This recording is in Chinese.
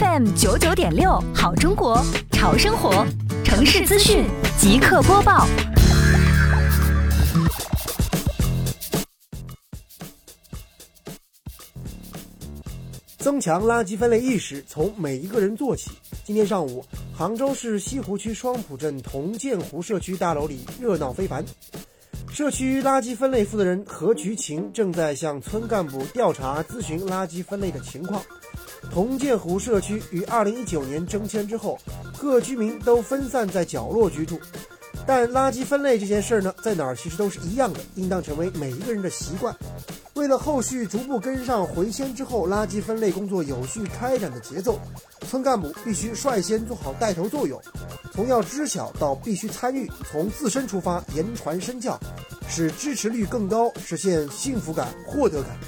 FM 九九点六，好中国，潮生活，城市资讯即刻播报。增强垃圾分类意识，从每一个人做起。今天上午，杭州市西湖区双浦镇同建湖社区大楼里热闹非凡。社区垃圾分类负责人何菊晴正在向村干部调查咨询垃圾分类的情况。同建湖社区于2019年征迁之后，各居民都分散在角落居住，但垃圾分类这件事儿呢，在哪儿其实都是一样的，应当成为每一个人的习惯。为了后续逐步跟上回迁之后垃圾分类工作有序开展的节奏，村干部必须率先做好带头作用，从要知晓到必须参与，从自身出发言传身教，使支持率更高，实现幸福感、获得感。